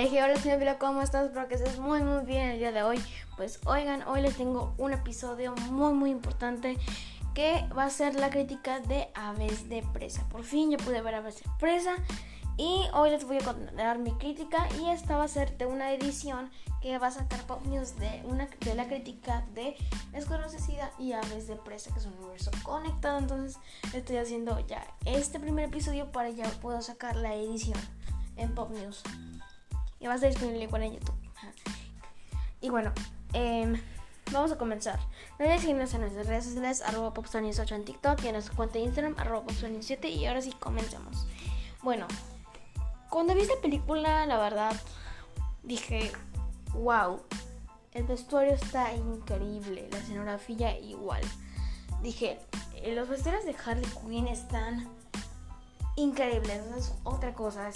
Hey, hey, hola señor ¿cómo estás? Espero que estés muy muy bien el día de hoy. Pues oigan, hoy les tengo un episodio muy muy importante que va a ser la crítica de Aves de Presa. Por fin yo pude ver Aves de Presa y hoy les voy a contar mi crítica y esta va a ser de una edición que va a sacar Pop News de, una, de la crítica de Suicida y Aves de Presa, que es un universo conectado. Entonces estoy haciendo ya este primer episodio para ya puedo sacar la edición en Pop News. Y va a estar disponible igual en YouTube. Y bueno, eh, vamos a comenzar. No olvides seguirnos en nuestras redes sociales, arroba 8 en TikTok y en nuestra cuenta de Instagram, arroba 7 Y ahora sí, comencemos. Bueno, cuando vi esta película, la verdad, dije, wow, el vestuario está increíble, la escenografía igual. Dije, eh, los vestuarios de Harley Quinn están increíbles, es otra cosa,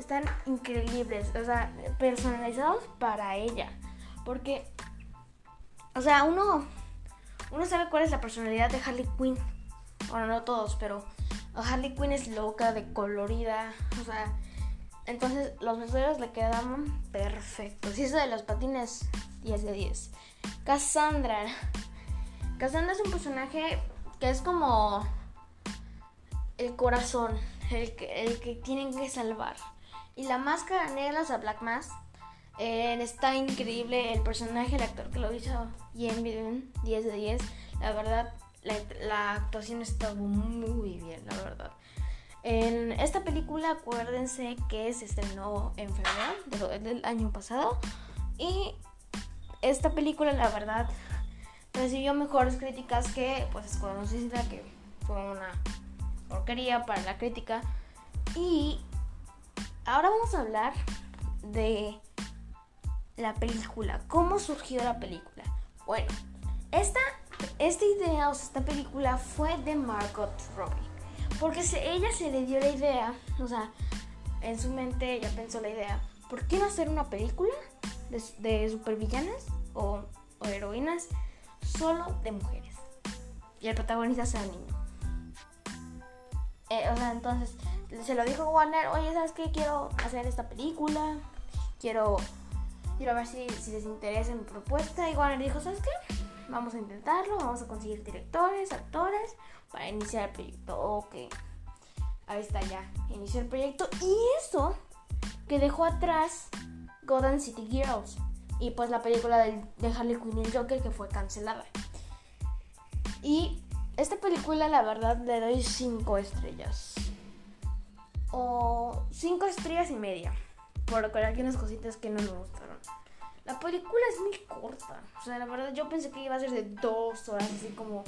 están increíbles, o sea, personalizados para ella. Porque, o sea, uno, uno sabe cuál es la personalidad de Harley Quinn. Bueno, no todos, pero Harley Quinn es loca, de colorida, o sea, entonces los vestuarios le quedaban perfectos. Y eso de los patines, 10 de 10. Cassandra. Cassandra es un personaje que es como el corazón, el que, el que tienen que salvar. Y la máscara negra, o Black Mask, eh, está increíble. El personaje, el actor que lo hizo, bien, bien, 10 de 10. La verdad, la, actuación estuvo muy bien, la verdad. En esta película, acuérdense que se estrenó en febrero del año pasado. Y esta película, la verdad, recibió mejores críticas que, pues, Escuadrón Suicida, que fue una porquería para la crítica. Y ahora vamos a hablar de la película. ¿Cómo surgió la película? Bueno, esta, esta idea, o sea, esta película fue de Margot Robbie. Porque ella se le dio la idea, o sea, en su mente ella pensó la idea, ¿por qué no hacer una película de, supervillanas o, heroínas solo de mujeres? Y el protagonista sea niño. Eh, o sea, entonces se lo dijo Warner, oye, ¿sabes qué? Quiero hacer esta película, quiero, quiero ver si, les interesa mi propuesta. Y Warner dijo, ¿sabes qué? Vamos a intentarlo, vamos a conseguir directores, actores para iniciar el proyecto. Ok, ahí está ya, inició el proyecto. Y eso que dejó atrás Gotham City Girls y pues la película de, Harley Quinn y el Joker que fue cancelada. Y esta película la verdad le doy 5 estrellas. O 5 estrellas y media. Por algunas cositas que no me gustaron. La película es muy corta. O sea, la verdad yo pensé que iba a ser de 2 horas, así como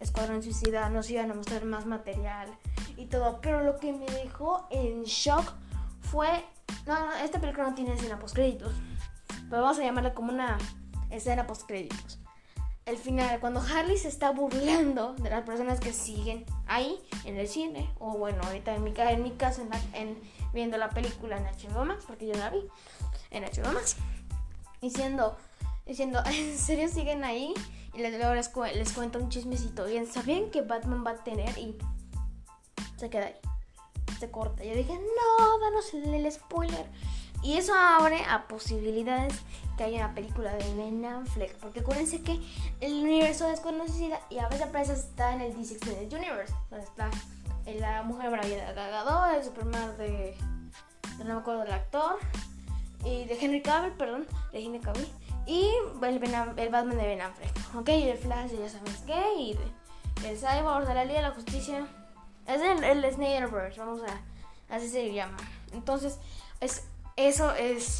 Escuadrón Suicida, nos iban a mostrar más material y todo. Pero lo que me dejó en shock fue. No, esta película no tiene escena post créditos. Pero vamos a llamarla como una escena post créditos. El final, cuando Harley se está burlando de las personas que siguen ahí en el cine, o bueno, ahorita en mi, en caso, en, viendo la película en HBO Max, porque yo la vi en HBO Max, diciendo, diciendo, ¿en serio siguen ahí? Y luego les, les cuento un chismecito. Bien, ¿sabían que Batman va a tener? Y se queda ahí. Se corta. Yo dije, no, danos el, spoiler. Y eso abre a posibilidades que haya una película de Ben Affleck. Porque acuérdense que el universo desconocido y a veces aparece está en el DC Extended Universe. Donde está la Mujer Maravilla de Gagador, el Superman de... No me acuerdo del actor. Y de Henry Cavill, perdón. De Henry Cavill. Y el, el Batman de Ben Affleck. Ok, y el Flash, ya sabes qué. Y el Cyborg de la Liga de la Justicia. Es el, el Snyderverse, vamos a. Así se llama. Entonces, es, eso es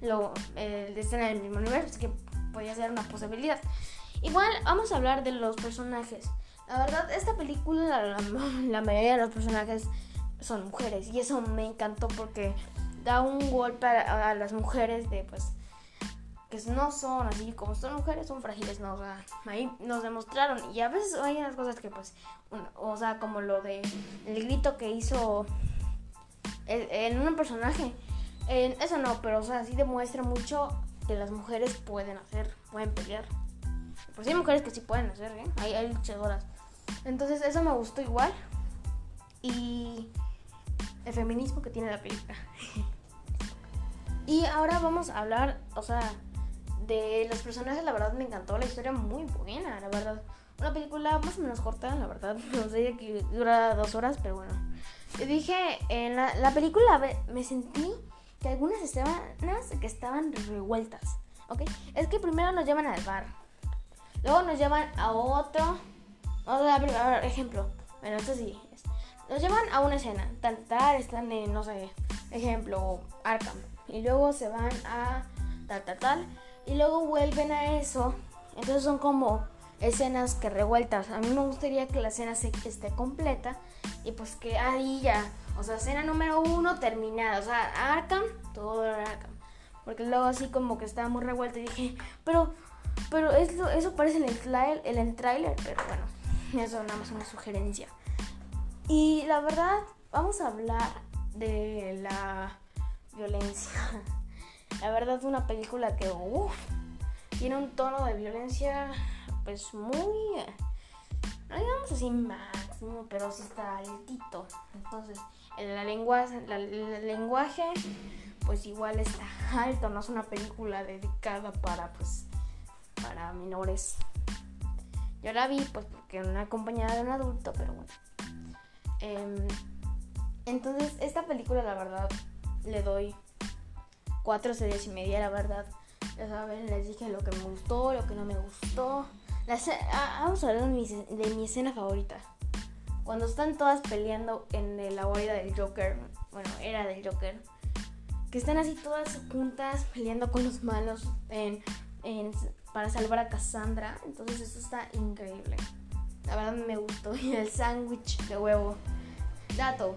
lo el de estar en el mismo universo. Que podría ser una posibilidad. Igual, vamos a hablar de los personajes. La verdad, esta película, la, mayoría de los personajes son mujeres. Y eso me encantó porque da un golpe a, a las mujeres de pues que no son así, como son mujeres, son frágiles, ¿no? Ahí nos demostraron. Y a veces hay unas cosas que, pues, o sea, como lo de el grito que hizo en un personaje. Eso no, pero, o sea, sí demuestra mucho que las mujeres pueden hacer, pueden pelear. Pues hay mujeres que sí pueden hacer, ¿eh? Hay, luchadoras. Entonces, eso me gustó igual. Y el feminismo que tiene la película. Y ahora vamos a hablar, o sea, de los personajes. La verdad me encantó, la historia muy buena, la verdad. Una película más o menos corta, la verdad. No sé que dura dos horas, pero bueno. Yo dije, en la película me sentí que algunas estaban que estaban revueltas. ¿Ok? Es que primero nos llevan al bar. Luego nos llevan a otro. ver, ejemplo. Bueno, esto sí. Nos llevan a una escena. Tal, tal, están en, no sé, ejemplo, Arkham. Y luego se van a tal, tal, tal. Y luego vuelven a eso. Entonces son como escenas que revueltas. A mí me gustaría que la escena se, esté completa. Y pues que ahí ya. O sea, escena número uno terminada. O sea, Arkham, todo Arkham. Porque luego así como que estaba muy revuelto y dije, pero, pero eso, eso parece en el, en el trailer. Pero bueno, eso nada más una sugerencia. Y la verdad, vamos a hablar de la violencia. La verdad es una película que tiene un tono de violencia pues muy, no digamos así máximo, pero sí está altito. Entonces, la lenguaje, el lenguaje pues igual está alto, no es una película dedicada para pues para menores. Yo la vi pues porque una acompañada de un adulto, pero bueno. Em, entonces, esta película, la verdad, le doy cuatro series y media, la verdad. Ya saben, les dije lo que me gustó, lo que no me gustó. Ah, vamos a hablar de mi, escena favorita. Cuando están todas peleando en la guarida del Joker. Bueno, era del Joker. Que están así todas juntas peleando con los malos para salvar a Cassandra. Entonces eso está increíble. La verdad me gustó. Y el sándwich de huevo. Dato.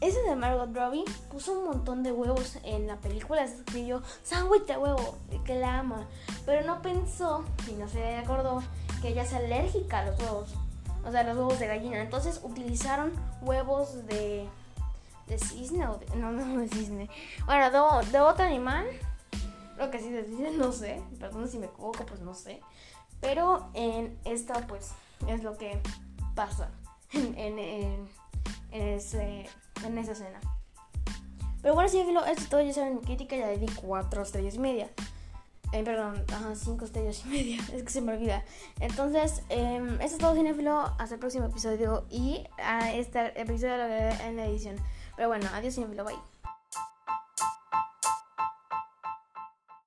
Ese de Margot Robbie puso un montón de huevos en la película. Se escribió sándwich de huevo, que la ama. Pero no pensó, y no se acordó, que ella es alérgica a los huevos. O sea, los huevos de gallina. Entonces utilizaron huevos de. de cisne o de, No, no de cisne. Bueno, de, otro animal. Creo que sí de cisne, no sé. Perdón si me equivoco, pues no sé. Pero en esta, pues, es lo que pasa. en, en ese, en esa escena. Pero bueno, sí, esto es todo. Ya saben, mi crítica ya le di 4 estrellas y media. Eh, perdón, ajá, 5 estrellas y media. Es que se me olvida. Entonces, eh, esto es todo, Cinefilo. Hasta el próximo episodio. Y a este episodio lo veré en la edición. Pero bueno, adiós, Cinefilo. Bye.